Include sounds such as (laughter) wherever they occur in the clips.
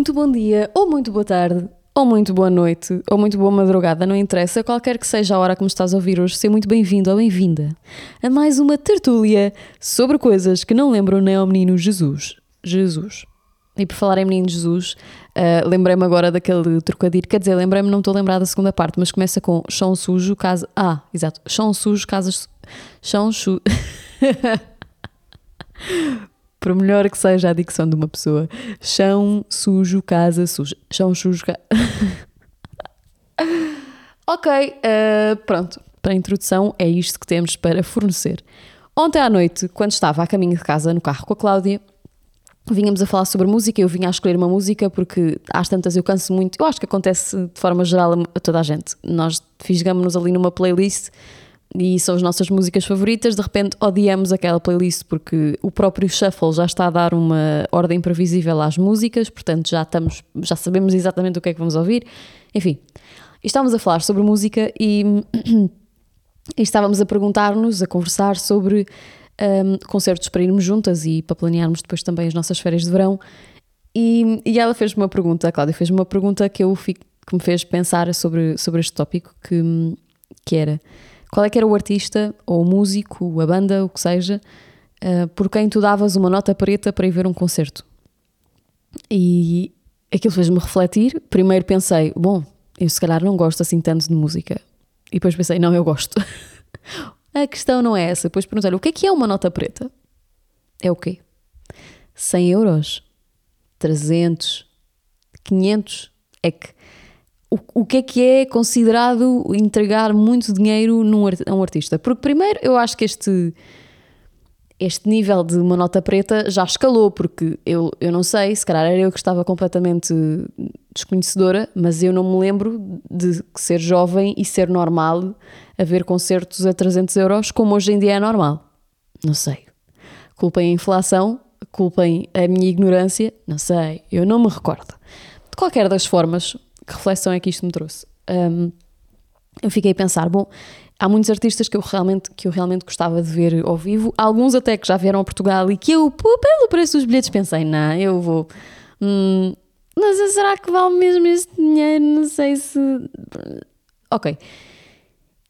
Muito bom dia, ou muito boa tarde, ou muito boa noite, ou muito boa madrugada, não interessa, qualquer que seja a hora que me estás a ouvir hoje, seja muito bem-vindo ou bem-vinda a mais uma tertúlia sobre coisas que não lembram nem ao menino Jesus. Jesus. E por falar em menino Jesus, uh, lembrei-me agora daquele trocadilho, quer dizer, lembrei-me, não estou a lembrar da segunda parte, mas começa com chão sujo, casa. Ah, exato, chão sujo, casas. Chão sujo. (laughs) por melhor que seja a dicção de uma pessoa, chão sujo, casa suja. Chão sujo, casa. (laughs) ok, uh, pronto. Para a introdução, é isto que temos para fornecer. Ontem à noite, quando estava a caminho de casa no carro com a Cláudia, vínhamos a falar sobre música. Eu vinha a escolher uma música porque às tantas eu canso muito. Eu acho que acontece de forma geral a toda a gente. Nós fisgamos-nos ali numa playlist e são as nossas músicas favoritas, de repente odiamos aquela playlist porque o próprio shuffle já está a dar uma ordem previsível às músicas, portanto já estamos, já sabemos exatamente o que é que vamos ouvir. Enfim, estávamos a falar sobre música e, (clears throat) e estávamos a perguntar-nos, a conversar sobre um, concertos para irmos juntas e para planearmos depois também as nossas férias de verão. E, e ela fez-me uma pergunta, a Cláudia fez-me uma pergunta que, eu fico, que me fez pensar sobre, sobre este tópico, que, que era qual é que era o artista, ou o músico, a banda, o que seja, uh, por quem tu davas uma nota preta para ir ver um concerto? E aquilo fez-me refletir. Primeiro pensei, bom, eu se calhar não gosto assim tanto de música. E depois pensei, não, eu gosto. (laughs) a questão não é essa. Depois perguntei o que é que é uma nota preta? É o quê? 100 euros? 300? 500? É que o, que é que é considerado entregar muito dinheiro num, a um artista? Porque, primeiro, eu acho que este, este nível de uma nota preta já escalou, porque eu, eu não sei, se calhar era eu que estava completamente desconhecedora, mas eu não me lembro de ser jovem e ser normal haver concertos a 300 euros, como hoje em dia é normal. Não sei. Culpem a inflação, culpem a minha ignorância, não sei, eu não me recordo. De qualquer das formas, que reflexão é que isto me trouxe? Um, eu fiquei a pensar, bom, há muitos artistas que eu realmente, que eu realmente gostava de ver ao vivo, alguns até que já vieram a Portugal e que eu, pelo preço dos bilhetes, pensei, não, eu vou. Hum, mas será que vale mesmo este dinheiro? Não sei se. Ok.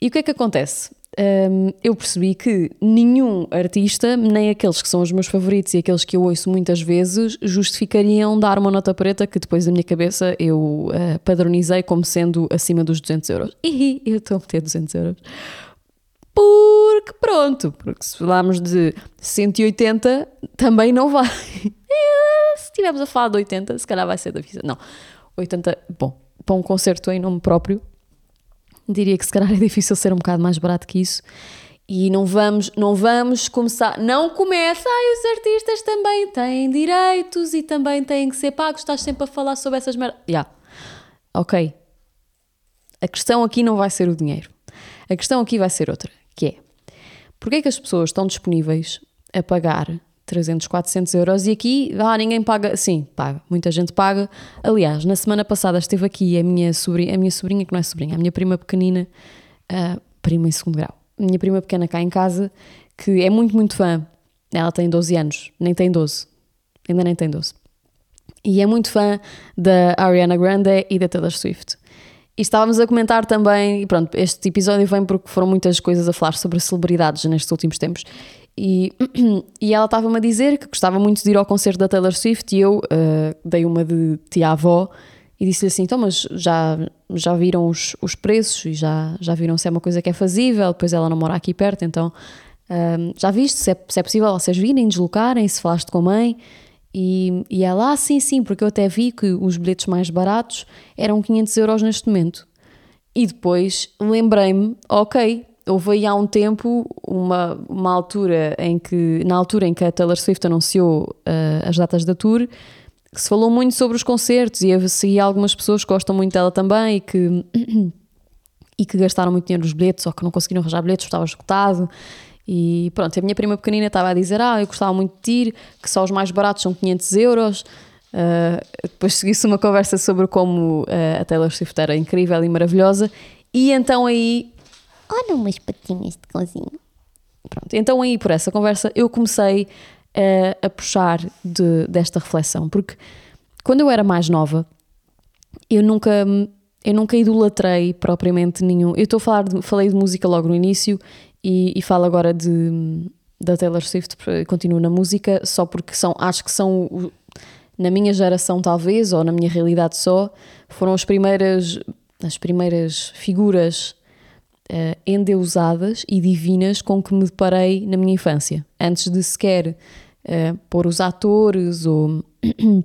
E o que é que acontece? Um, eu percebi que nenhum artista, nem aqueles que são os meus favoritos e aqueles que eu ouço muitas vezes, justificariam dar uma nota preta que depois da minha cabeça eu uh, padronizei como sendo acima dos 200 euros. E eu estou a meter 200 euros. Porque pronto, porque se falarmos de 180 também não vai. (laughs) se estivermos a falar de 80, se calhar vai ser da visa. Não, 80, bom, para um concerto em nome próprio, diria que se calhar é difícil ser um bocado mais barato que isso. E não vamos, não vamos começar, não começa, ai, os artistas também têm direitos e também têm que ser pagos, estás sempre a falar sobre essas merdas. Já, yeah. ok. A questão aqui não vai ser o dinheiro. A questão aqui vai ser outra, que é, porquê é que as pessoas estão disponíveis a pagar 300, 400 euros e aqui, ah, ninguém paga. Sim, paga. Muita gente paga. Aliás, na semana passada esteve aqui a minha sobrinha, a minha sobrinha que não é sobrinha, a minha prima pequenina, uh, prima em segundo grau, a minha prima pequena cá em casa, que é muito, muito fã. Ela tem 12 anos, nem tem 12. Ainda nem tem 12. E é muito fã da Ariana Grande e da Taylor Swift. E estávamos a comentar também, e pronto, este episódio vem porque foram muitas coisas a falar sobre celebridades nestes últimos tempos. E, (clears throat) e ela estava-me a dizer que gostava muito de ir ao concerto da Taylor Swift e eu uh, dei uma de tia-avó e disse-lhe assim: então, mas já, já viram os, os preços e já, já viram se é uma coisa que é fazível? Depois ela não mora aqui perto, então uh, já viste se é, se é possível vocês virem, deslocarem, se falaste com a mãe. E, e ela, ah, sim, sim, porque eu até vi que os bilhetes mais baratos eram 500 euros neste momento. E depois lembrei-me, ok, houve aí há um tempo uma, uma altura em que, na altura em que a Taylor Swift anunciou uh, as datas da tour, que se falou muito sobre os concertos e havia algumas pessoas que gostam muito dela também e que, e que gastaram muito dinheiro nos bilhetes ou que não conseguiram arranjar bilhetes, estava esgotado. E pronto, a minha prima pequenina estava a dizer: Ah, eu gostava muito de ir, que só os mais baratos são 500 euros. Uh, depois seguisse uma conversa sobre como uh, a Taylor Swift era incrível e maravilhosa. E então aí Olha umas patinhas de cãozinho. Pronto, então aí por essa conversa eu comecei uh, a puxar de, desta reflexão, porque quando eu era mais nova, eu nunca, eu nunca idolatrei propriamente nenhum. Eu estou a falar, de, falei de música logo no início e, e falo agora de, da Taylor Swift, continuo na música, só porque são, acho que são, na minha geração talvez, ou na minha realidade só, foram as primeiras, as primeiras figuras uh, endeusadas e divinas com que me deparei na minha infância. Antes de sequer uh, pôr os atores ou (clears throat)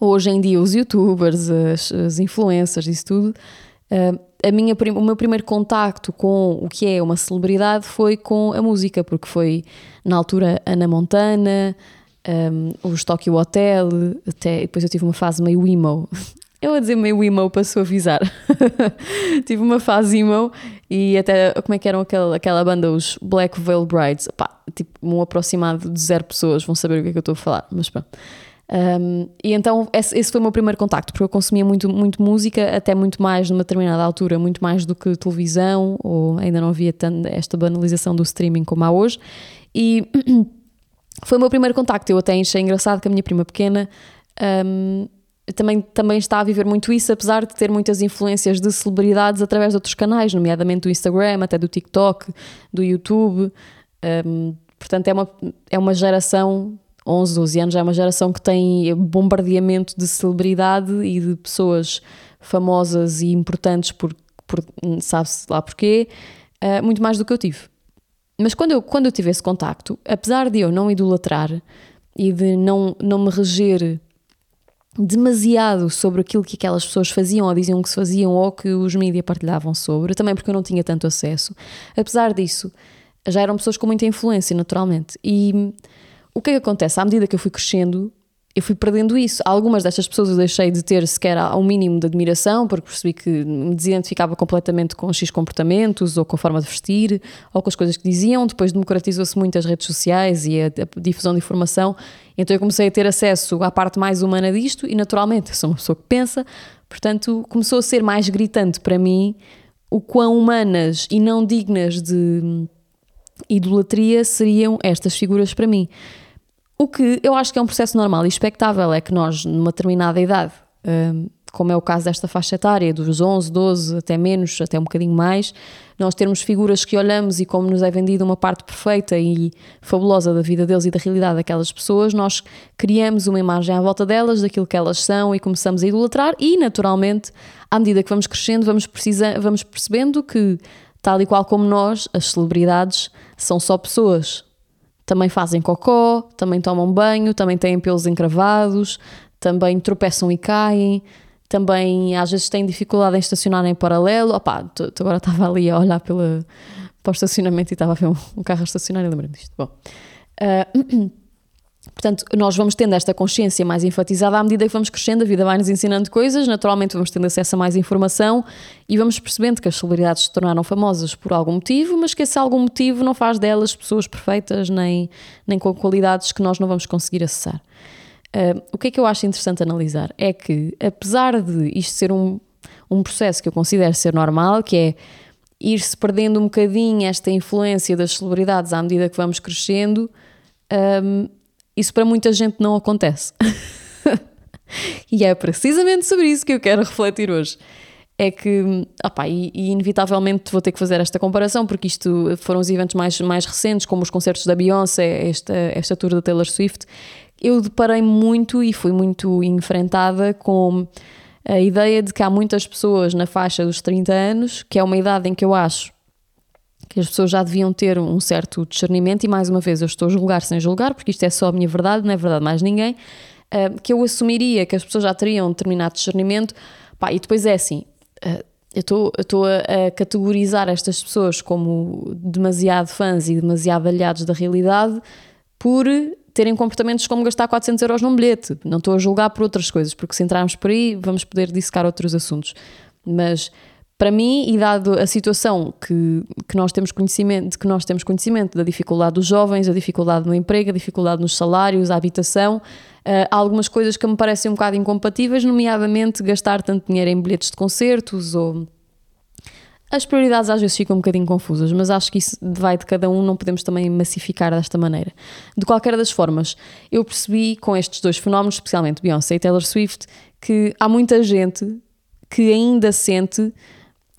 hoje em dia os youtubers, as, as influencers, isso tudo, uh, a minha, o meu primeiro contacto com o que é uma celebridade foi com a música, porque foi na altura Ana Montana, um, os Tokyo Hotel, até depois eu tive uma fase meio emo. (laughs) Eu a dizer meio emo para suavizar. (laughs) tive uma fase emo e até como é que eram aquela, aquela banda, os Black Veil Brides. Pá, tipo, um aproximado de zero pessoas vão saber o que é que eu estou a falar, mas pronto. Um, e então esse, esse, foi o meu primeiro contacto, porque eu consumia muito, muito música, até muito mais numa determinada altura, muito mais do que televisão, ou ainda não havia tanto esta banalização do streaming como há hoje. E (clears throat) foi o meu primeiro contacto. Eu até achei engraçado que a minha prima pequena um, também, também está a viver muito isso, apesar de ter muitas influências de celebridades através de outros canais, nomeadamente do Instagram, até do TikTok, do YouTube. Um, portanto, é uma, é uma geração 11, 12 anos, é uma geração que tem bombardeamento de celebridade e de pessoas famosas e importantes por, por sabe-se lá porquê, uh, muito mais do que eu tive. Mas quando eu, quando eu tive esse contacto, apesar de eu não idolatrar e de não, não me reger demasiado sobre aquilo que aquelas pessoas faziam ou diziam que se faziam ou que os mídias partilhavam sobre, também porque eu não tinha tanto acesso, apesar disso, já eram pessoas com muita influência, naturalmente. E o que é que acontece? À medida que eu fui crescendo, eu fui perdendo isso. Algumas destas pessoas eu deixei de ter sequer um mínimo de admiração, porque percebi que me desidentificava completamente com X comportamentos, ou com a forma de vestir, ou com as coisas que diziam. Depois democratizou-se muito as redes sociais e a, a, difusão de informação, então eu comecei a ter acesso à parte mais humana disto, e naturalmente sou uma pessoa que pensa, portanto começou a ser mais gritante para mim o quão humanas e não dignas de idolatria seriam estas figuras para mim. O que eu acho que é um processo normal e expectável é que nós, numa determinada idade, hum, como é o caso desta faixa etária, dos 11, 12, até menos, até um bocadinho mais, nós termos figuras que olhamos e como nos é vendida uma parte perfeita e fabulosa da vida deles e da realidade daquelas pessoas, nós criamos uma imagem à volta delas, daquilo que elas são e começamos a idolatrar e, naturalmente, à medida que vamos crescendo, vamos, precisa, vamos percebendo que, tal e qual como nós, as celebridades são só pessoas, também fazem cocó, também tomam banho, também têm pelos encravados, também tropeçam e caem, também às vezes têm dificuldade em estacionar em paralelo. Opa, tu, tu agora estava ali a olhar pela, para o estacionamento e estava a ver um, um carro a estacionar e lembrei-me disto. Bom, uh, (clears throat) Portanto, nós vamos tendo esta consciência mais enfatizada à medida que vamos crescendo, a vida vai nos ensinando coisas, naturalmente vamos tendo acesso a mais informação e vamos percebendo que as celebridades se tornaram famosas por algum motivo, mas que esse algum motivo não faz delas pessoas perfeitas nem, nem com qualidades que nós não vamos conseguir acessar. Uh, o que é que eu acho interessante analisar é que, apesar de isto ser um, um processo que eu considero ser normal, que é ir-se perdendo um bocadinho esta influência das celebridades à medida que vamos crescendo. Um, isso para muita gente não acontece. (laughs) e é precisamente sobre isso que eu quero refletir hoje. É que, opa, e, e, inevitavelmente vou ter que fazer esta comparação, porque isto foram os eventos mais, mais recentes, como os concertos da Beyoncé, esta, esta tour da Taylor Swift. Eu deparei muito e fui muito enfrentada com a ideia de que há muitas pessoas na faixa dos 30 anos, que é uma idade em que eu acho que as pessoas já deviam ter um certo discernimento, e mais uma vez eu estou a julgar sem julgar, porque isto é só a minha verdade, não é verdade mais ninguém, uh, que eu assumiria que as pessoas já teriam um determinado discernimento, pá, e depois é assim, uh, eu estou a, a, categorizar estas pessoas como demasiado fãs e demasiado aliados da realidade por terem comportamentos como gastar 400 euros num bilhete. Não estou a julgar por outras coisas, porque se entrarmos por aí vamos poder dissecar outros assuntos. Mas para mim, e dado a situação que, que nós temos conhecimento, de que nós temos conhecimento da dificuldade dos jovens, a dificuldade no emprego, a dificuldade nos salários, a habitação, há algumas coisas que me parecem um bocado incompatíveis, nomeadamente gastar tanto dinheiro em bilhetes de concertos ou As prioridades às vezes ficam um bocadinho confusas, mas acho que isso vai de cada um, não podemos também massificar desta maneira. De qualquer das formas, eu percebi com estes dois fenómenos, especialmente Beyoncé e Taylor Swift, que há muita gente que ainda sente,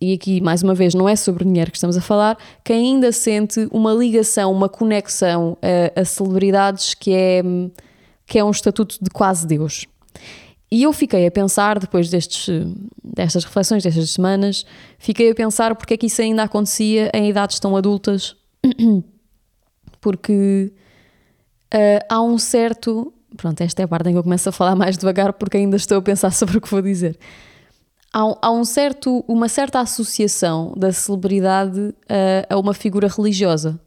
e aqui mais uma vez não é sobre dinheiro que estamos a falar, que ainda sente uma ligação, uma conexão a, a celebridades que é, que é um estatuto de quase Deus. E eu fiquei a pensar, depois destes, destas reflexões, destas semanas, fiquei a pensar porque é que isso ainda acontecia em idades tão adultas. (clears throat) Porque uh, há um certo. Pronto, esta é a parte em que eu começo a falar mais devagar porque ainda estou a pensar (laughs) sobre o que vou dizer. Há há um certo, uma certa associação da celebridade uh, a uma figura religiosa.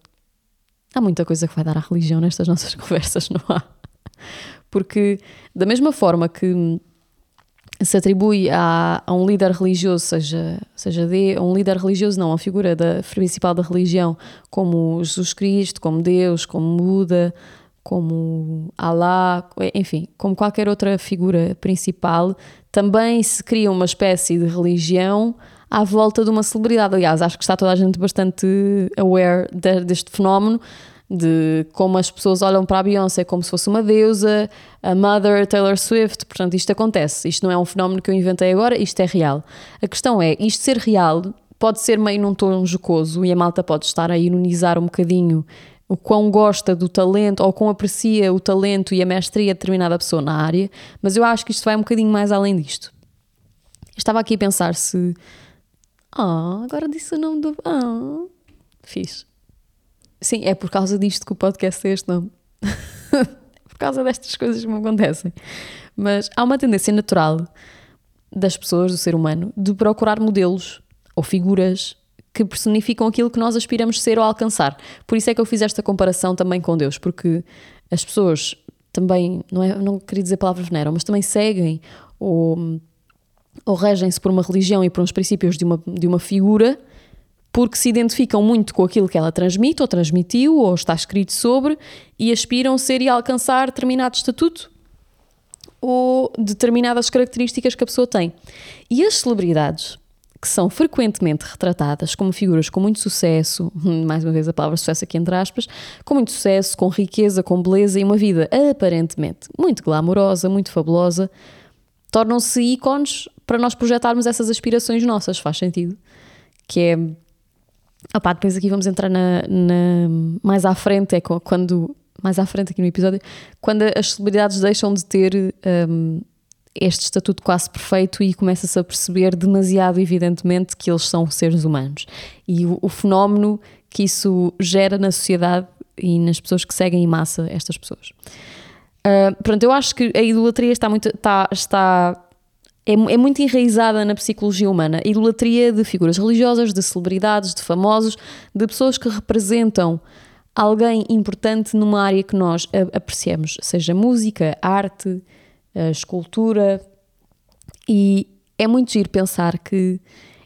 Há muita coisa que vai dar à religião nestas (laughs) nossas conversas, não há? Porque, da mesma forma que se atribui a, a, um líder religioso, seja, seja de, um líder religioso, não, a figura da principal da religião, como Jesus Cristo, como Deus, como Buda, como Alá, enfim, como qualquer outra figura principal, também se cria uma espécie de religião à volta de uma celebridade. Aliás, acho que está toda a gente bastante aware de, deste fenómeno de como as pessoas olham para a Beyoncé como se fosse uma deusa, a Mother Taylor Swift, portanto isto acontece, isto não é um fenómeno que eu inventei agora, isto é real. A questão é, isto ser real pode ser meio num tom jocoso e a malta pode estar a ironizar um bocadinho o quão gosta do talento ou quão aprecia o talento e a mestria de determinada pessoa na área, mas eu acho que isto vai um bocadinho mais além disto. Estava aqui a pensar se. Ah, oh, agora disse o nome do. Ah, oh. fiz. Sim, é por causa disto que o podcast tem este nome. (laughs) por causa destas coisas que me acontecem. Mas há uma tendência natural das pessoas, do ser humano, de procurar modelos ou figuras que personificam aquilo que nós aspiramos ser ou alcançar. Por isso é que eu fiz esta comparação também com Deus, porque as pessoas também, não, é, não queria dizer palavras veneram, mas também seguem ou, ou regem-se por uma religião e por uns princípios de uma, de uma figura porque se identificam muito com aquilo que ela transmite, ou transmitiu, ou está escrito sobre, e aspiram ser e alcançar determinado estatuto ou determinadas características que a pessoa tem. E as celebridades, que são frequentemente retratadas como figuras com muito sucesso, mais uma vez a palavra sucesso aqui entre aspas, com muito sucesso, com riqueza, com beleza e uma vida aparentemente muito glamourosa, muito fabulosa, tornam-se ícones para nós projetarmos essas aspirações nossas, faz sentido? Que é Opá, depois aqui vamos entrar na, na, mais à frente, é quando mais à frente aqui no episódio, quando as celebridades deixam de ter um, este estatuto quase perfeito e começa-se a perceber demasiado evidentemente que eles são seres humanos. E o, o, fenómeno que isso gera na sociedade e nas pessoas que seguem em massa estas pessoas. Uh, pronto, eu acho que a idolatria está muito, está, está é, é muito enraizada na psicologia humana. A idolatria de figuras religiosas, de celebridades, de famosos, de pessoas que representam alguém importante numa área que nós apreciamos, seja música, arte, escultura. E é muito giro pensar que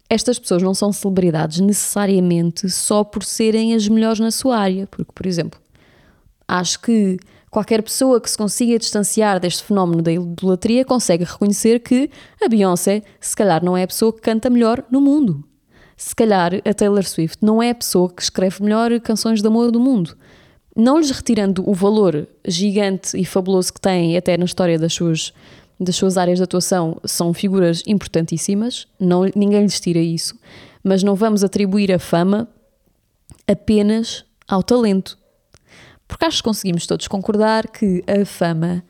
estas pessoas não são celebridades necessariamente só por serem as melhores na sua área. Porque, por exemplo, acho que Qualquer pessoa que se consiga distanciar deste fenómeno da idolatria consegue reconhecer que a Beyoncé, se calhar, não é a pessoa que canta melhor no mundo. Se calhar a Taylor Swift não é a pessoa que escreve melhor canções de amor do mundo. Não lhes retirando o valor gigante e fabuloso que têm até na história das suas, das suas áreas de atuação, são figuras importantíssimas, não, ninguém lhes tira isso, mas não vamos atribuir a fama apenas ao talento. Porque acho que conseguimos todos concordar que a fama,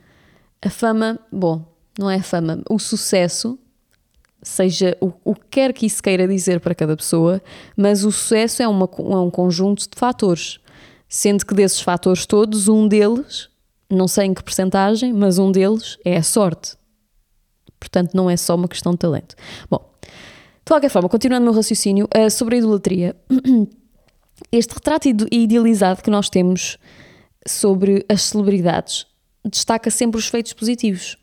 a fama, bom, não é a fama, o sucesso, seja o, o que quer que isso queira dizer para cada pessoa, mas o sucesso é, uma, é um conjunto de fatores. Sendo que desses fatores todos, um deles, não sei em que percentagem, mas um deles é a sorte. Portanto, não é só uma questão de talento. Bom, de qualquer forma, continuando o meu raciocínio, uh, sobre a idolatria, (clears throat) este retrato idealizado que nós temos sobre as celebridades destaca sempre os feitos positivos.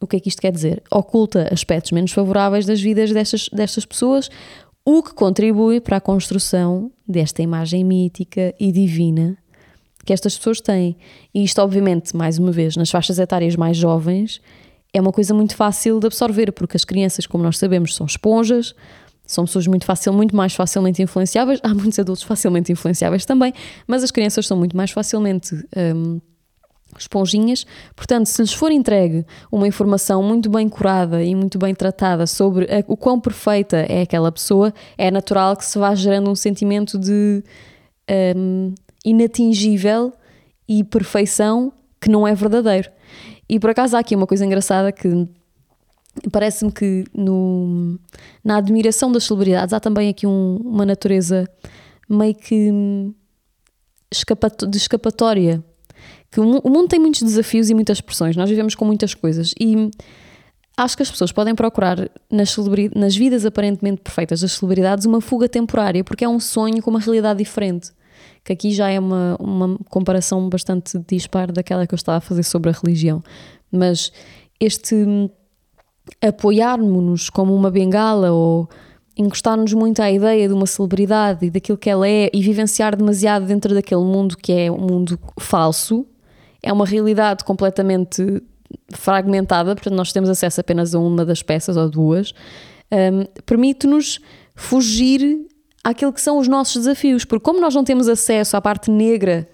O que é que isto quer dizer? Oculta aspectos menos favoráveis das vidas destas, destas pessoas, o que contribui para a construção desta imagem mítica e divina que estas pessoas têm. E isto, obviamente, mais uma vez, nas faixas etárias mais jovens, é uma coisa muito fácil de absorver, porque as crianças, como nós sabemos, são esponjas, São pessoas muito fácil, muito mais facilmente influenciáveis. (laughs) Há muitos adultos facilmente influenciáveis também, mas as crianças são muito mais facilmente hum, esponjinhas. Portanto, se lhes for entregue uma informação muito bem curada e muito bem tratada sobre a, o quão perfeita é aquela pessoa, é natural que se vá gerando um sentimento de hum, inatingível e perfeição que não é verdadeiro. E por acaso há aqui uma coisa engraçada que parece-me que no, na admiração das celebridades há também aqui um, uma natureza meio que escapato, de escapatória. Que o, mundo tem muitos desafios e muitas pressões, nós vivemos com muitas coisas. E acho que as pessoas podem procurar nas, nas vidas aparentemente perfeitas das celebridades uma fuga temporária, porque é um sonho com uma realidade diferente. Que aqui já é uma, uma comparação bastante dispar daquela que eu estava a fazer sobre a religião. Mas este apoiarmos-nos como uma bengala ou encostar-nos muito à ideia de uma celebridade e daquilo que ela é e vivenciar demasiado dentro daquele mundo que é um mundo falso, é uma realidade completamente fragmentada, portanto nós temos acesso apenas a uma das peças ou duas, um, permite-nos fugir àquilo que são os nossos desafios, porque como nós não temos acesso à parte negra,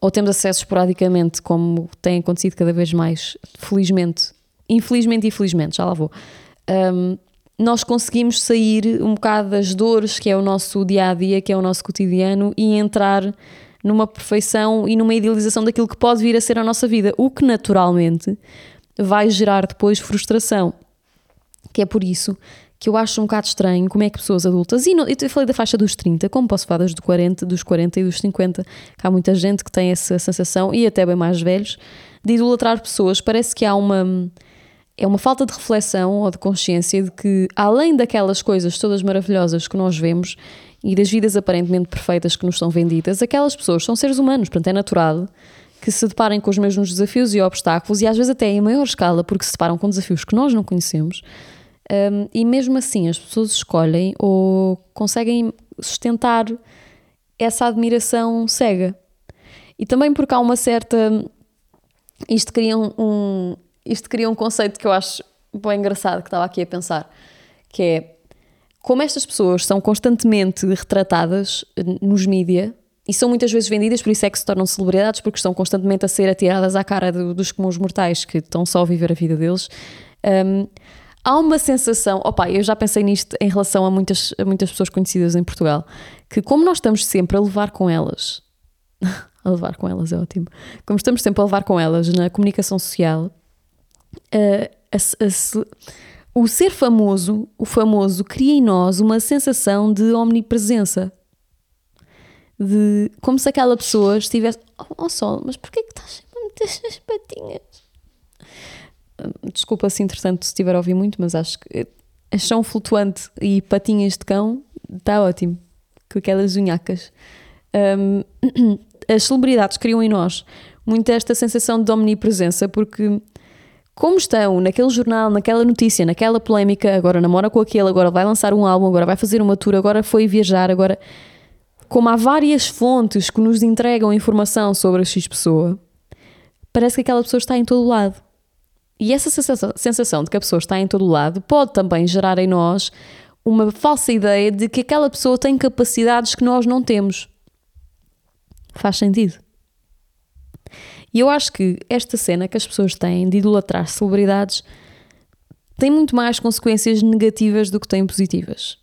ou temos acesso esporadicamente, como tem acontecido cada vez mais, felizmente, infelizmente e felizmente, já lá vou, um, nós conseguimos sair um bocado das dores que é o nosso dia a dia, que é o nosso cotidiano, e entrar numa perfeição e numa idealização daquilo que pode vir a ser a nossa vida, o que naturalmente vai gerar depois frustração. Que é por isso que eu acho um bocado estranho como é que pessoas adultas, e não, eu falei da faixa dos 30, como posso falar das do 40, dos 40 e dos 50, que há muita gente que tem essa sensação, e até bem mais velhos, de idolatrar pessoas. Parece que há uma. É uma falta de reflexão ou de consciência de que, além daquelas coisas todas maravilhosas que nós vemos e das vidas aparentemente perfeitas que nos são vendidas, aquelas pessoas são seres humanos, portanto é natural que se deparem com os mesmos desafios e obstáculos e às vezes até em maior escala, porque se deparam com desafios que nós não conhecemos um, e mesmo assim as pessoas escolhem ou conseguem sustentar essa admiração cega. E também porque há uma certa. Isto cria um, isto cria um conceito que eu acho bem engraçado, que estava aqui a pensar, que é como estas pessoas são constantemente retratadas nos mídia e são muitas vezes vendidas, por isso é que se tornam celebridades, porque estão constantemente a ser atiradas à cara do, dos comuns mortais que estão só a viver a vida deles. Um, há uma sensação, opa, eu já pensei nisto em relação a muitas, a muitas pessoas conhecidas em Portugal, que como nós estamos sempre a levar com elas, (laughs) a levar com elas é ótimo, como estamos sempre a levar com elas na comunicação social, uh, a, a, o ser famoso, o famoso, cria em nós uma sensação de omnipresença. De como se aquela pessoa estivesse. Oh, oh Sol, mas porquê que estás sempre a meter as patinhas? Desculpa se entretanto se estiver a ouvir muito, mas acho que a chão flutuante e patinhas de cão está ótimo. Com aquelas unhacas. Um, (clears throat) as celebridades criam em nós muito esta sensação de omnipresença, porque como estão naquele jornal, naquela notícia, naquela polémica, agora namora com aquele, agora vai lançar um álbum, agora vai fazer uma tour, agora foi viajar, agora. Como há várias fontes que nos entregam informação sobre a X pessoa, parece que aquela pessoa está em todo lado. E essa sensação de que a pessoa está em todo lado pode também gerar em nós uma falsa ideia de que aquela pessoa tem capacidades que nós não temos. Faz sentido? E eu acho que esta cena que as pessoas têm de idolatrar celebridades tem muito mais consequências negativas do que tem positivas.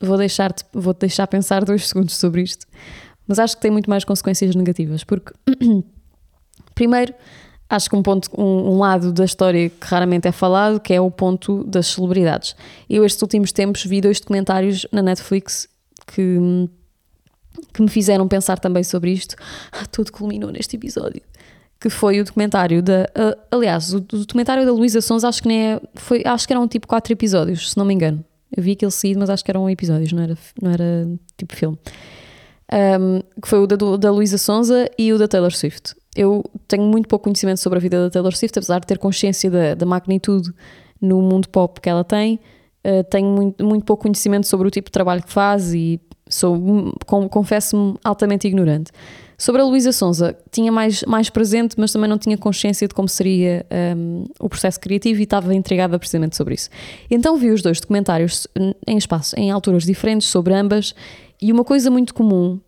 Vou deixar, vou deixar pensar dois segundos sobre isto, mas acho que tem muito mais consequências negativas, porque (clears throat) primeiro acho que um ponto, um, um, lado da história que raramente é falado, que é o ponto das celebridades. Eu estes últimos tempos vi dois documentários na Netflix que, que me fizeram pensar também sobre isto. Ah, tudo culminou neste episódio. Que foi o documentário da. Uh, aliás, o, o, documentário da Luísa Sons acho que nem é. Foi, acho que eram tipo quatro episódios, se não me engano. Eu vi aquele seguido, mas acho que eram episódios, não era, não era tipo filme. Um, que foi o da, da Luísa Sonza e o da Taylor Swift eu tenho muito pouco conhecimento sobre a vida da Taylor Swift, apesar de ter consciência da, da magnitude no mundo pop que ela tem. Uh, tenho muito, muito pouco conhecimento sobre o tipo de trabalho que faz e sou, com, confesso-me, altamente ignorante. Sobre a Luísa Sonza, tinha mais, mais presente, mas também não tinha consciência de como seria um, o processo criativo e estava intrigada precisamente sobre isso. Então vi os dois documentários em espaço, em alturas diferentes, sobre ambas, e uma coisa muito comum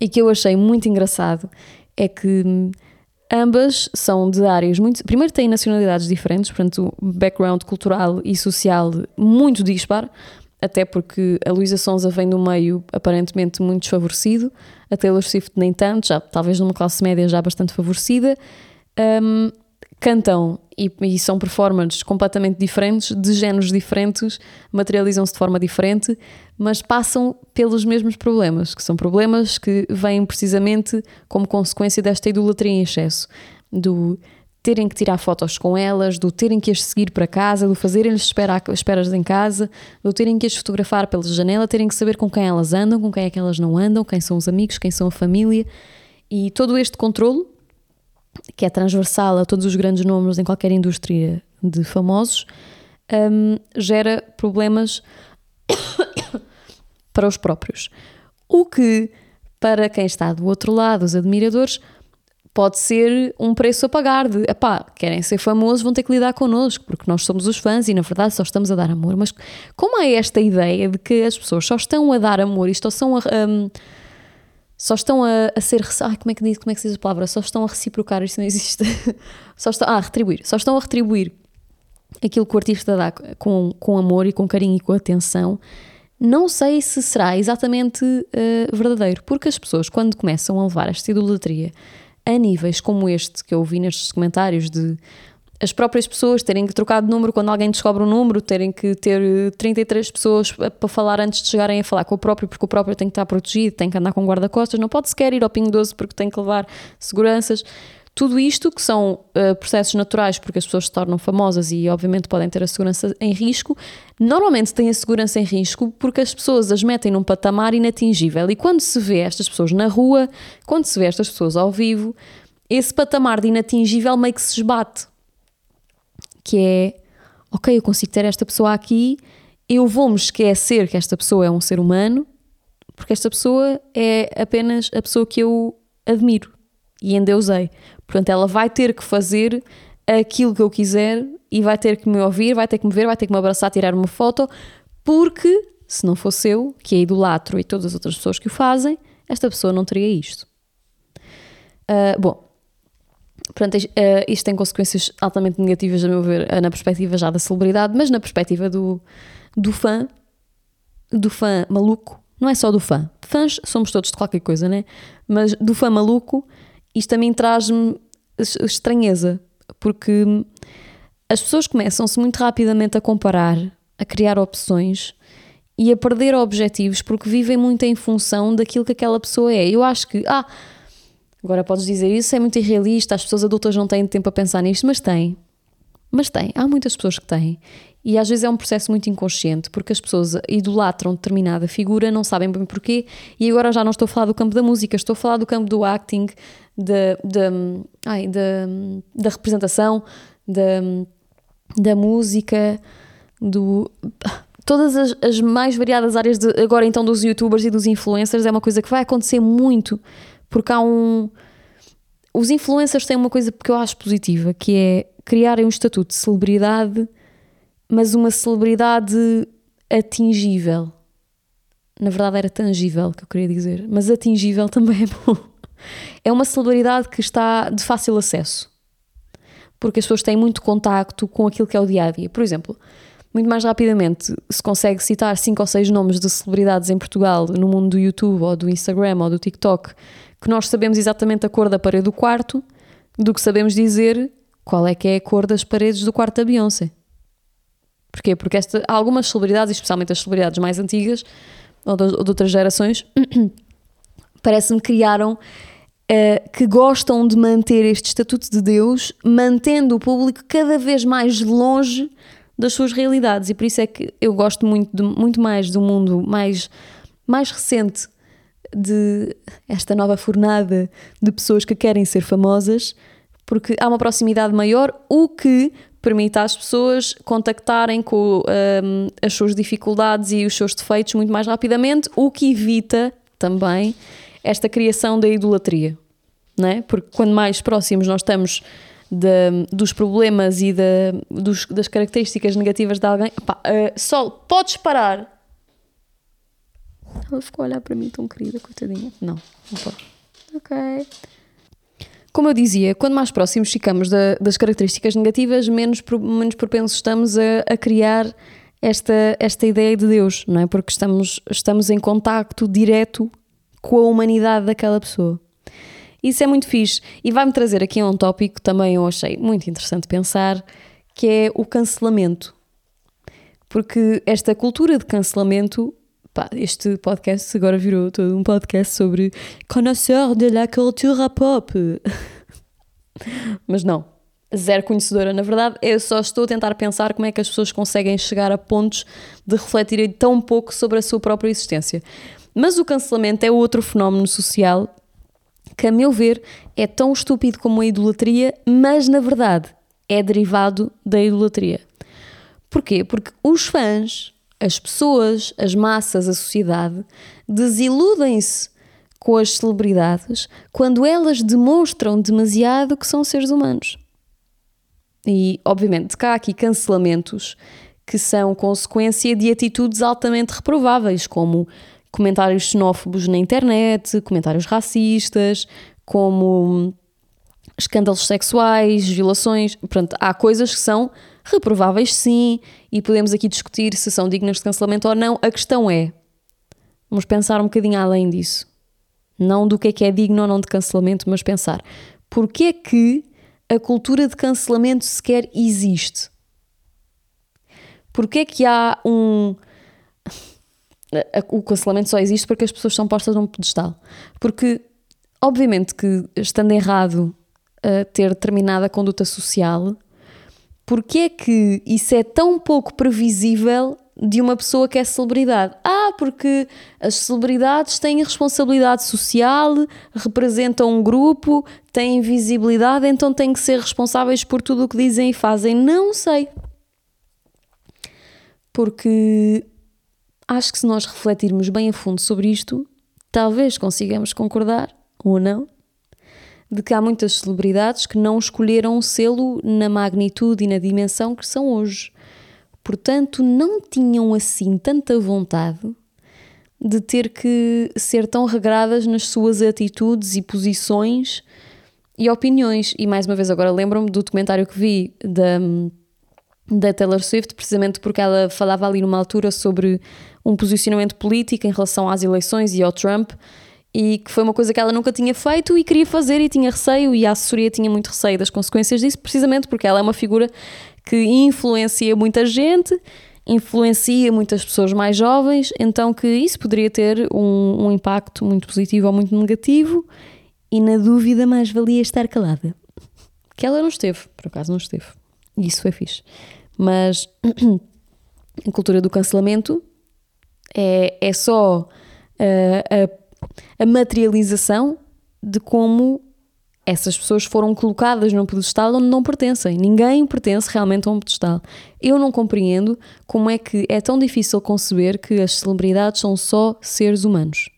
e que eu achei muito engraçado é que hum, ambas são de áreas muito. Primeiro, têm nacionalidades diferentes, portanto, background cultural e social muito dispar, até porque a Luísa Sonza vem do meio aparentemente muito desfavorecido, a Taylor Swift nem tanto, já talvez numa classe média já bastante favorecida. Um, cantam e, e, são performances completamente diferentes, de géneros diferentes, materializam-se de forma diferente, mas passam pelos mesmos problemas, que são problemas que vêm precisamente como consequência desta idolatria em excesso, do terem que tirar fotos com elas, do terem que as seguir para casa, do fazerem-lhes espera, esperas em casa, do terem que as fotografar pela janela, terem que saber com quem elas andam, com quem é que elas não andam, quem são os amigos, quem são a família. E todo este controle, que é transversal a todos os grandes nomes em qualquer indústria de famosos, um, gera problemas (coughs) para os próprios. O que, para quem está do outro lado, os admiradores, pode ser um preço a pagar de, epá, querem ser famosos, vão ter que lidar connosco, porque nós somos os fãs e na verdade só estamos a dar amor. Mas como é esta ideia de que as pessoas só estão a dar amor e só estão a... Um, só estão a, a, ser. Ai, como é que diz, como é que se diz a palavra? Só estão a reciprocar, isto não existe. (laughs) só estão. Ah, retribuir. Só estão a retribuir aquilo que o artista dá com, com amor e com carinho e com atenção. Não sei se será exatamente uh, verdadeiro, porque as pessoas, quando começam a levar esta idolatria a níveis como este que eu vi nestes comentários de as próprias pessoas terem que trocar de número quando alguém descobre um número, terem que ter 33 pessoas para falar antes de chegarem a falar com o próprio, porque o próprio tem que estar protegido, tem que andar com guarda-costas, não pode sequer ir ao Pingo Doce porque tem que levar seguranças. Tudo isto que são uh, processos naturais porque as pessoas se tornam famosas e obviamente podem ter a segurança em risco, normalmente têm a segurança em risco porque as pessoas as metem num patamar inatingível e quando se vê estas pessoas na rua, quando se vê estas pessoas ao vivo, esse patamar de inatingível meio que se esbate que é ok, eu consigo ter esta pessoa aqui, eu vou-me esquecer que esta pessoa é um ser humano, porque esta pessoa é apenas a pessoa que eu admiro e endeusei. Portanto, ela vai ter que fazer aquilo que eu quiser e vai ter que me ouvir, vai ter que me ver, vai ter que me abraçar, tirar uma foto, porque se não fosse eu, que a idolatro e todas as outras pessoas que o fazem, esta pessoa não teria isto. Uh, bom, Portanto, eh, isto tem consequências altamente negativas, a meu ver, eh, na perspectiva já da celebridade, mas na perspectiva do, do fã, do fã maluco, não é só do fã. Fãs somos todos de qualquer coisa, né? Mas do fã maluco, isto também traz-me estranheza, porque as pessoas começam-se muito rapidamente a comparar, a criar opções e a perder objetivos porque vivem muito em função daquilo que aquela pessoa é. Eu acho que, ah, Agora podes dizer isso é muito irrealista, as pessoas adultas não têm tempo a pensar nisto, mas têm. Mas têm, há muitas pessoas que têm. E às vezes é um processo muito inconsciente, porque as pessoas idolatram determinada figura, não sabem bem porquê, e agora já não estou a falar do campo da música, estou a falar do campo do acting, da, da, ai, da, da representação, da, da música, do. Todas as, as mais variadas áreas, de, agora então dos youtubers e dos influencers, é uma coisa que vai acontecer muito porque há um. Os influencers têm uma coisa que eu acho positiva, que é criarem um estatuto de celebridade, mas uma celebridade atingível. Na verdade era tangível que eu queria dizer, mas atingível também é bom. É uma celebridade que está de fácil acesso. Porque as pessoas têm muito contacto com aquilo que é o dia a dia. Por exemplo, muito mais rapidamente se consegue citar cinco ou seis nomes de celebridades em Portugal no mundo do YouTube ou do Instagram ou do TikTok que nós sabemos exatamente a cor da parede do quarto do que sabemos dizer qual é que é a cor das paredes do quarto da Beyoncé. Porquê? Porque esta, algumas celebridades, especialmente as celebridades mais antigas ou de, ou de outras gerações, (clears throat) parece-me criaram uh, que gostam de manter este estatuto de Deus, mantendo o público cada vez mais longe das suas realidades. E por isso é que eu gosto muito, de, muito mais do mundo mais, mais recente de esta nova fornada de pessoas que querem ser famosas, porque há uma proximidade maior, o que permite às pessoas contactarem com um, as suas dificuldades e os seus defeitos muito mais rapidamente, o que evita também esta criação da idolatria, não é? Porque quando mais próximos nós estamos de- dos problemas e da- dos- das características negativas de alguém, pá, eh, Sol, podes parar. Ela ficou a olhar para mim tão querida, coitadinha. Não, não pode. Ok. Como eu dizia, quando mais próximos ficamos da- das características negativas, menos, menos propensos estamos a, a criar esta, esta ideia de Deus, não é? Porque estamos, estamos em contacto direto com a humanidade daquela pessoa. Isso é muito fixe e vai-me trazer aqui um tópico também eu achei muito interessante pensar, que é o cancelamento. Porque esta cultura de cancelamento, pá, este podcast agora virou todo um podcast sobre connoisseur de la culture pop. (laughs) Mas não, zero conhecedora. Na verdade, eu só estou a tentar pensar como é que as pessoas conseguem chegar a pontos de refletirem tão pouco sobre a sua própria existência. Mas o cancelamento é outro fenómeno social que, a meu ver, é tão estúpido como a idolatria, mas na verdade é derivado da idolatria. Porquê? Porque os fãs, as pessoas, as massas, a sociedade, desiludem-se com as celebridades quando elas demonstram demasiado que são seres humanos. E, obviamente, cá há aqui cancelamentos que são consequência de atitudes altamente reprováveis, como comentários xenófobos na internet, comentários racistas, como escândalos sexuais, violações. Portanto, há coisas que são reprováveis, sim, e podemos aqui discutir se são dignas de cancelamento ou não. A questão é, vamos pensar um bocadinho além disso. Não do que é que é digno ou não de cancelamento, mas pensar porque é que a cultura de cancelamento sequer existe? Porque é que há um. O cancelamento só existe porque as pessoas são postas num pedestal. Porque, obviamente, que estando errado a ter determinada conduta social, porque é que isso é tão pouco previsível de uma pessoa que é celebridade? Ah, porque as celebridades têm responsabilidade social, representam um grupo, têm visibilidade, então têm que ser responsáveis por tudo o que dizem e fazem. Não sei. Porque acho que se nós refletirmos bem a fundo sobre isto, talvez consigamos concordar, ou não, de que há muitas celebridades que não escolheram sê-lo na magnitude e na dimensão que são hoje. Portanto, não tinham assim tanta vontade de ter que ser tão regradas nas suas atitudes e posições e opiniões. E mais uma vez, agora lembro-me do documentário que vi da, da Taylor Swift, precisamente porque ela falava ali numa altura sobre um posicionamento político em relação às eleições e ao Trump, e que foi uma coisa que ela nunca tinha feito e queria fazer e tinha receio, e a assessoria tinha muito receio das consequências disso, precisamente porque ela é uma figura que influencia muita gente, influencia muitas pessoas mais jovens, então que isso poderia ter um, um impacto muito positivo ou muito negativo, e na dúvida mais valia estar calada. Que ela não esteve, por acaso não esteve. E isso foi fixe. Mas (clears throat) a cultura do cancelamento é, é só uh, a, a materialização de como essas pessoas foram colocadas num pedestal onde não pertencem. Ninguém pertence realmente a um pedestal. Eu não compreendo como é que é tão difícil conceber que as celebridades são só seres humanos.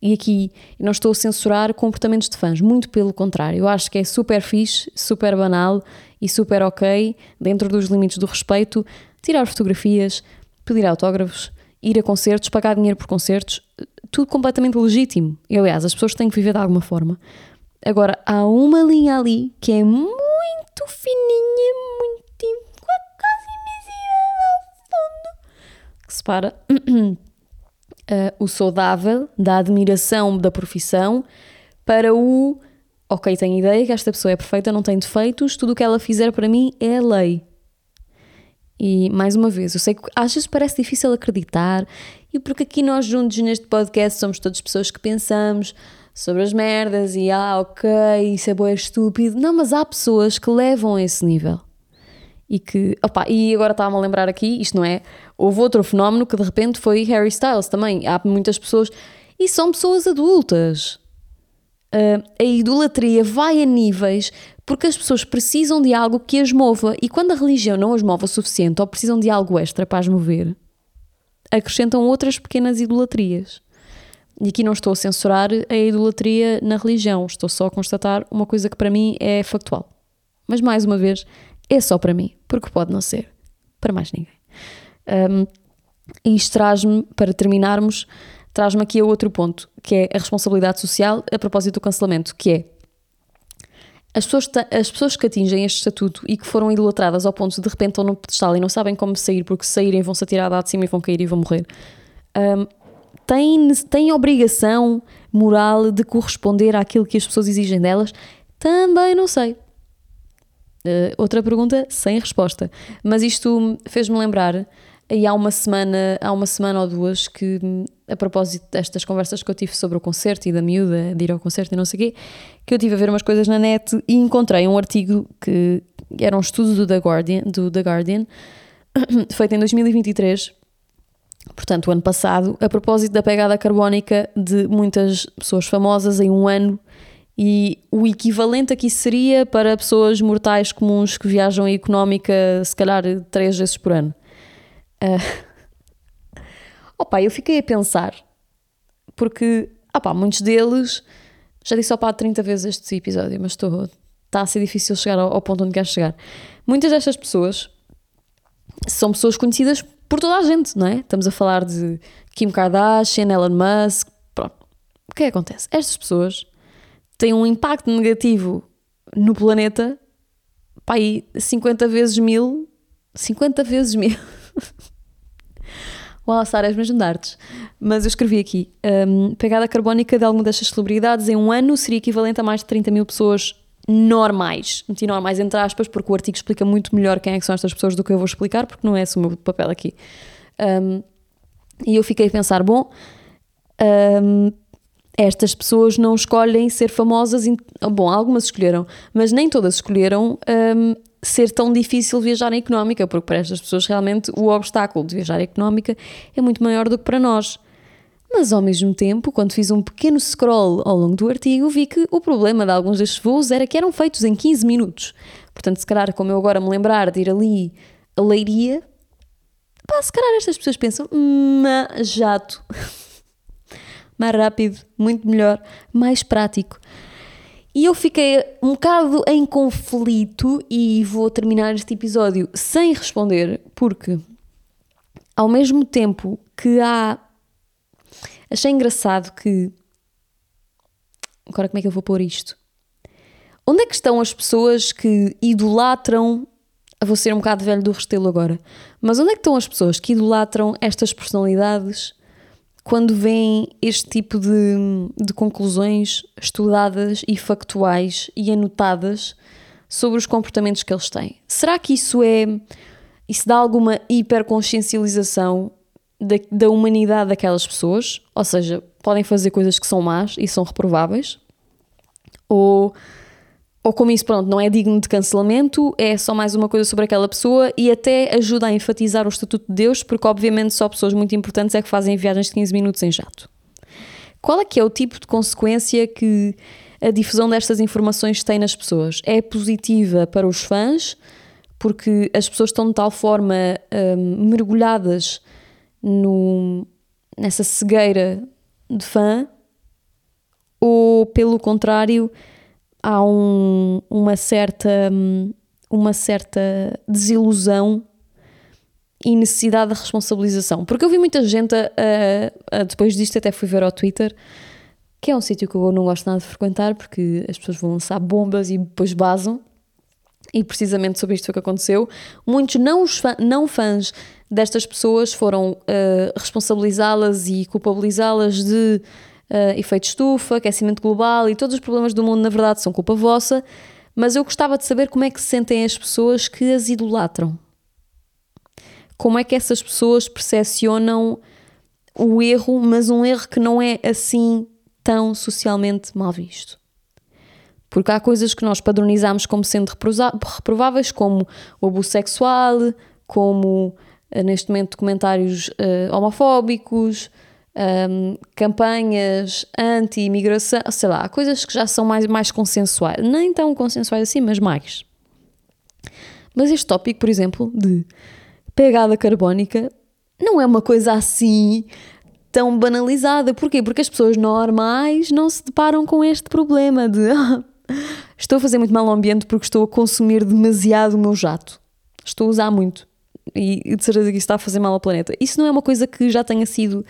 E aqui não estou a censurar comportamentos de fãs, muito pelo contrário. Eu acho que é super fixe, super banal e super ok, dentro dos limites do respeito, tirar fotografias, pedir autógrafos, ir a concertos, pagar dinheiro por concertos, tudo completamente legítimo. E aliás, as pessoas têm que viver de alguma forma. Agora, há uma linha ali que é muito fininha, muito quase invisível ao fundo, que separa uh, (clears throat) o saudável da admiração da profissão para o ok, tenho ideia que esta pessoa é perfeita, não tem defeitos, tudo o que ela fizer para mim é lei. E mais uma vez, eu sei que às vezes parece difícil acreditar, e porque aqui nós juntos neste podcast somos todas pessoas que pensamos sobre as merdas e ah, ok, isso é boa, estúpido. Não, mas há pessoas que levam a esse nível. E que, opa, e agora estava-me a lembrar aqui, isto não é? Houve outro fenómeno que de repente foi Harry Styles também. Há muitas pessoas, e são pessoas adultas. Uh, a idolatria vai a níveis porque as pessoas precisam de algo que as mova. E quando a religião não as move o suficiente ou precisam de algo extra para as mover, acrescentam outras pequenas idolatrias. E aqui não estou a censurar a idolatria na religião, estou só a constatar uma coisa que para mim é factual. Mas mais uma vez, é só para mim, porque pode não ser para mais ninguém. Um, e isto traz-me, para terminarmos, traz-me aqui a outro ponto, que é a responsabilidade social a propósito do cancelamento, que é as pessoas, as pessoas que atingem este estatuto e que foram idolatradas ao ponto de de repente estão no pedestal e não sabem como sair, porque se saírem vão-se atirar lá de cima e vão cair e vão morrer, um, têm, têm obrigação moral de corresponder àquilo que as pessoas exigem delas? Também não sei. Uh, outra pergunta sem resposta. Mas isto fez-me lembrar, e há uma semana, há uma semana ou duas, que a propósito destas conversas que eu tive sobre o concerto e da miúda de ir ao concerto e não sei o quê, que eu tive a ver umas coisas na net e encontrei um artigo que era um estudo do The Guardian, do The Guardian (coughs) feito em 2023, portanto, o ano passado, a propósito da pegada carbónica de muitas pessoas famosas em um ano e o equivalente aqui seria para pessoas mortais comuns que viajam em económica, se calhar, três vezes por ano. Uh... (laughs) Opa, eu fiquei a pensar, porque, opa, muitos deles, já disse opa 30 vezes este episódio, mas estou, está a ser difícil chegar ao, ao ponto onde quero chegar. Muitas destas pessoas são pessoas conhecidas por toda a gente, não é? Estamos a falar de Kim Kardashian, Elon Musk, pronto. O que é que acontece? Estas pessoas tem um impacto negativo no planeta, pá, aí 50 vezes mil, 50 vezes mil. (laughs) Uau, Sara, és mesmo dartes. Mas eu escrevi aqui: um, pegada carbónica de alguma destas celebridades em um ano seria equivalente a mais de 30 mil pessoas normais. Meti normais entre aspas, porque o artigo explica muito melhor quem é que são estas pessoas do que eu vou explicar, porque não é esse o meu papel aqui. Um, e eu fiquei a pensar: bom, um, estas pessoas não escolhem ser famosas. Bom, algumas escolheram, mas nem todas escolheram ser tão difícil viajar em económica, porque para estas pessoas realmente o obstáculo de viajar em económica é muito maior do que para nós. Mas ao mesmo tempo, quando fiz um pequeno scroll ao longo do artigo, vi que o problema de alguns destes voos era que eram feitos em 15 minutos. Portanto, se calhar, como eu agora me lembrar de ir ali a Leiria, pá, se calhar estas pessoas pensam, hum, jato. (laughs) mais rápido, muito melhor, mais prático. E eu fiquei um bocado em conflito e vou terminar este episódio sem responder, porque ao mesmo tempo que há. Achei engraçado que. Agora, como é que eu vou pôr isto? Onde é que estão as pessoas que idolatram. Vou ser um bocado velho do restelo agora. Mas onde é que estão as pessoas que idolatram estas personalidades quando vêm este tipo de, de conclusões estudadas e factuais e anotadas sobre os comportamentos que eles têm. Será que isso é. Isso dá alguma hiperconsciencialização da, da humanidade daquelas pessoas? Ou seja, podem fazer coisas que são más e são reprováveis? Ou ou como isso, pronto, não é digno de cancelamento, é só mais uma coisa sobre aquela pessoa e até ajuda a enfatizar o Estatuto de Deus, porque obviamente só pessoas muito importantes é que fazem viagens de 15 minutos em jato. Qual é que é o tipo de consequência que a difusão destas informações tem nas pessoas? É positiva para os fãs, porque as pessoas estão de tal forma hum, mergulhadas no, nessa cegueira de fã, ou pelo contrário há um, uma certa uma certa desilusão e necessidade de responsabilização. Porque eu vi muita gente, a, a, a, depois disto até fui ver ao Twitter, que é um sítio que eu não gosto nada de frequentar, porque as pessoas vão lançar bombas e depois basam, e precisamente sobre isto foi que aconteceu. Muitos não, fã, não fãs destas pessoas foram uh, responsabilizá-las e culpabilizá-las de uh, efeito estufa, aquecimento global e todos os problemas do mundo, na verdade, são culpa vossa. Mas eu gostava de saber como é que se sentem as pessoas que as idolatram. Como é que essas pessoas percepcionam o erro, mas um erro que não é assim tão socialmente mal visto. Porque há coisas que nós padronizamos como sendo reprováveis, como o abuso sexual, como eh, neste momento comentários uh, homofóbicos, um, campanhas anti-imigração, sei lá, coisas que já são mais, mais consensuais. Nem tão consensuais assim, mas mais. Mas este tópico, por exemplo, de pegada carbónica, não é uma coisa assim tão banalizada. Porquê? Porque as pessoas normais não se deparam com este problema de (laughs) "Ah, estou a fazer muito mal ao ambiente porque estou a consumir demasiado o meu jato. Estou a usar muito. E de certeza que isso está a fazer mal ao planeta. Isso não é uma coisa que já tenha sido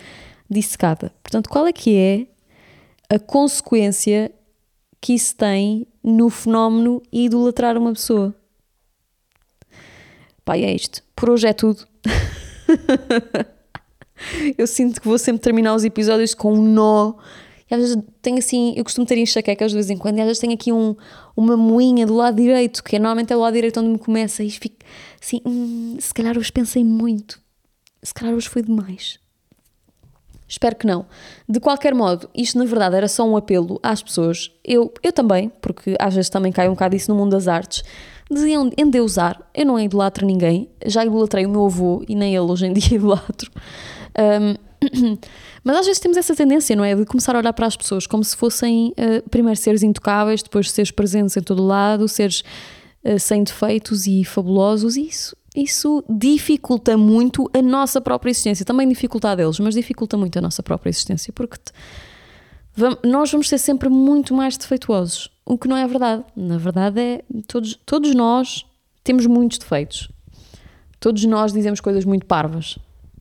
dissecada. Portanto, qual é que é a consequência que isso tem no fenómeno idolatrar uma pessoa? E é isto. Por hoje é tudo. (laughs) eu sinto que vou sempre terminar os episódios com um nó. E às vezes tenho assim, eu costumo ter enxaquecas de vez em quando, e às vezes tenho aqui um, uma moinha do lado direito, que é normalmente é o lado direito onde me começa, e fico assim, hum, se calhar hoje pensei muito, se calhar hoje foi demais. Espero que não. De qualquer modo, isto na verdade era só um apelo às pessoas. Eu, eu também, porque às vezes também cai um bocado isso no mundo das artes, de en- endeusar. Eu não idolatro ninguém, já idolatrei o meu avô e nem ele hoje em (laughs) dia idolatro. Um, (clears throat) mas às vezes temos essa tendência, não é? De começar a olhar para as pessoas como se fossem uh, primeiro seres intocáveis, depois seres presentes em todo lado, seres uh, sem defeitos e fabulosos. E isso, isso dificulta muito a nossa própria existência. Também dificulta a deles, mas dificulta muito a nossa própria existência, porque te- vam- nós vamos ser sempre muito mais defeituosos. O que não é verdade. Na verdade é todos, todos nós temos muitos defeitos. Todos nós dizemos coisas muito parvas.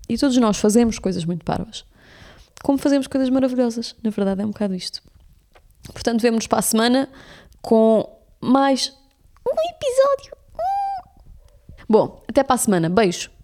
E todos nós fazemos coisas muito parvas. Como fazemos coisas maravilhosas. Na verdade é um bocado isto. Portanto, vemo-nos para a semana com mais um episódio. Bom, até para a semana. Beijo.